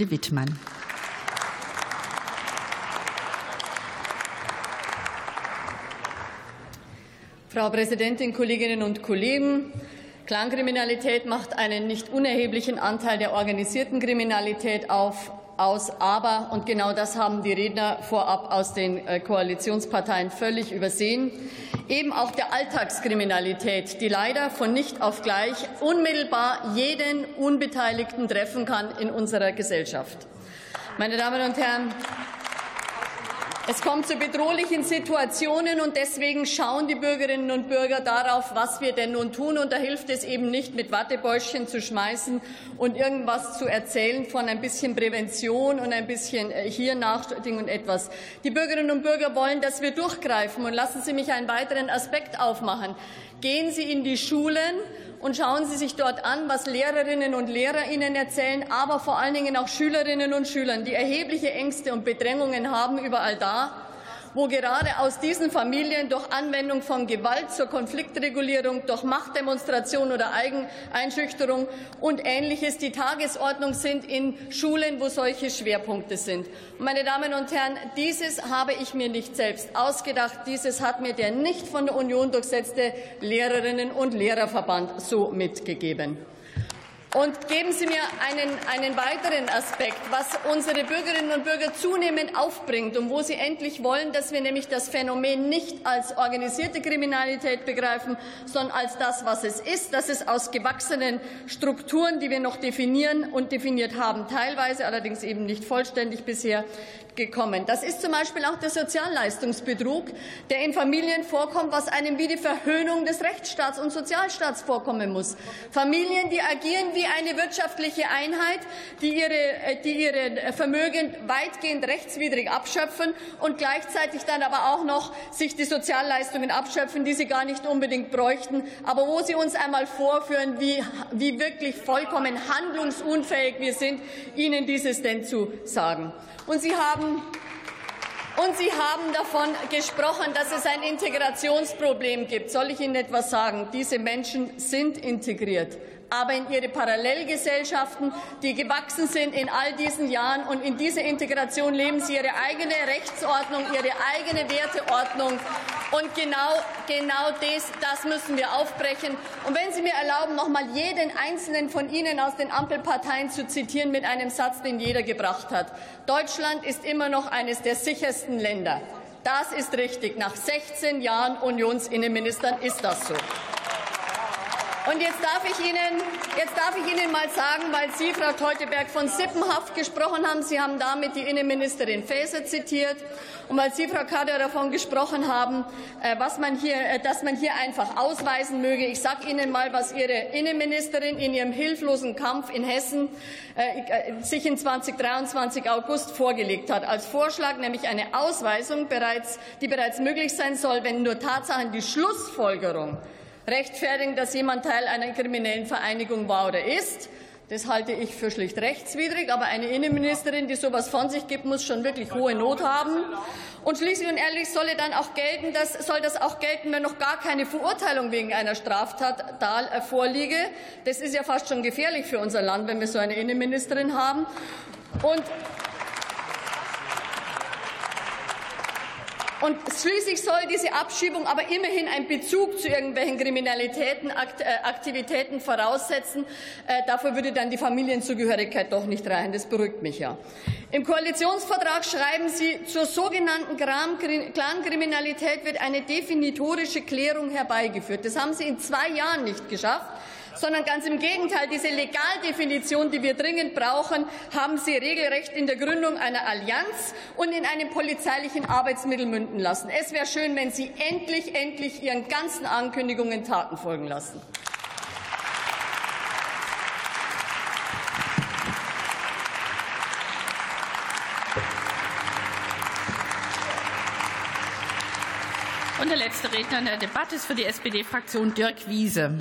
Wittmann. Frau Präsidentin, Kolleginnen und Kollegen! Clankriminalität macht einen nicht unerheblichen Anteil der organisierten Kriminalität auf, aus. Aber, und genau das haben die Redner vorab aus den äh, Koalitionsparteien völlig übersehen, eben auch der Alltagskriminalität, die leider von nicht auf gleich unmittelbar jeden Unbeteiligten treffen kann in unserer Gesellschaft. Meine Damen und Herren, es kommt zu bedrohlichen Situationen, und deswegen schauen die Bürgerinnen und Bürger darauf, was wir denn nun tun. Und da hilft es eben nicht, mit Wattebäuschen zu schmeißen und irgendwas zu erzählen von ein bisschen Prävention und ein bisschen äh, hier nachdenken und etwas. Die Bürgerinnen und Bürger wollen, dass wir durchgreifen. Und lassen Sie mich einen weiteren Aspekt aufmachen. Gehen Sie in die Schulen und schauen Sie sich dort an, was Lehrerinnen und Lehrer Ihnen erzählen, aber vor allen Dingen auch Schülerinnen und Schülern, die erhebliche Ängste und Bedrängungen haben überall da, wo gerade aus diesen Familien durch Anwendung von Gewalt zur Konfliktregulierung, durch Machtdemonstration oder Eigeneinschüchterung und Ähnliches die Tagesordnung sind in Schulen, wo solche Schwerpunkte sind. Meine Damen und Herren, dieses habe ich mir nicht selbst ausgedacht. Dieses hat mir der nicht von der Union durchsetzte Lehrerinnen- und Lehrerverband so mitgegeben. Und geben Sie mir einen, einen weiteren Aspekt, was unsere Bürgerinnen und Bürger zunehmend aufbringt und wo sie endlich wollen, dass wir nämlich das Phänomen nicht als organisierte Kriminalität begreifen, sondern als das, was es ist, dass es aus gewachsenen Strukturen, die wir noch definieren und definiert haben, teilweise allerdings eben nicht vollständig bisher, gekommen. Das ist zum Beispiel auch der Sozialleistungsbetrug, der in Familien vorkommt, was einem wie die Verhöhnung des Rechtsstaats und Sozialstaats vorkommen muss. Familien, die agieren wie eine wirtschaftliche Einheit, die ihre, äh, die ihre Vermögen weitgehend rechtswidrig abschöpfen und gleichzeitig dann aber auch noch sich die Sozialleistungen abschöpfen, die sie gar nicht unbedingt bräuchten, aber wo sie uns einmal vorführen, wie, wie wirklich vollkommen handlungsunfähig wir sind, ihnen dieses denn zu sagen. Und Sie haben und Sie haben davon gesprochen, dass es ein Integrationsproblem gibt. Soll ich Ihnen etwas sagen? Diese Menschen sind integriert aber in ihre Parallelgesellschaften, die gewachsen sind in all diesen Jahren. Und in dieser Integration leben sie ihre eigene Rechtsordnung, ihre eigene Werteordnung. Und genau, genau das, das müssen wir aufbrechen. Und wenn Sie mir erlauben, noch mal jeden einzelnen von Ihnen aus den Ampelparteien zu zitieren mit einem Satz, den jeder gebracht hat. Deutschland ist immer noch eines der sichersten Länder. Das ist richtig. Nach 16 Jahren Unionsinnenministern ist das so. Und jetzt darf ich Ihnen, jetzt darf ich Ihnen mal sagen, weil Sie, Frau Teuteberg, von Sippenhaft gesprochen haben, Sie haben damit die Innenministerin Faeser zitiert, und weil Sie, Frau Kader, davon gesprochen haben, äh, was man hier, äh, dass man hier einfach ausweisen möge. Ich sage Ihnen mal, was Ihre Innenministerin in ihrem hilflosen Kampf in Hessen äh, sich in 2023 August vorgelegt hat, als Vorschlag, nämlich eine Ausweisung, bereits, die bereits möglich sein soll, wenn nur Tatsachen die Schlussfolgerung rechtfertigen, dass jemand Teil einer kriminellen Vereinigung war oder ist. Das halte ich für schlicht rechtswidrig. Aber eine Innenministerin, die sowas von sich gibt, muss schon wirklich hohe Not haben. Und schließlich und ehrlich soll dann auch gelten, dass, soll das auch gelten, wenn noch gar keine Verurteilung wegen einer Straftat da äh, vorliege. Das ist ja fast schon gefährlich für unser Land, wenn wir so eine Innenministerin haben. Und Und schließlich soll diese Abschiebung aber immerhin einen Bezug zu irgendwelchen Kriminalitäten, äh, Aktivitäten voraussetzen. Äh, dafür würde dann die Familienzugehörigkeit doch nicht reichen. Das beruhigt mich ja. Im Koalitionsvertrag schreiben Sie, zur sogenannten Clankriminalität wird eine definitorische Klärung herbeigeführt. Das haben Sie in zwei Jahren nicht geschafft sondern ganz im Gegenteil. Diese Legaldefinition, die wir dringend brauchen, haben Sie regelrecht in der Gründung einer Allianz und in einem polizeilichen Arbeitsmittel münden lassen. Es wäre schön, wenn Sie endlich, endlich Ihren ganzen Ankündigungen Taten folgen lassen. Und der letzte Redner in der Debatte ist für die SPD-Fraktion Dirk Wiese.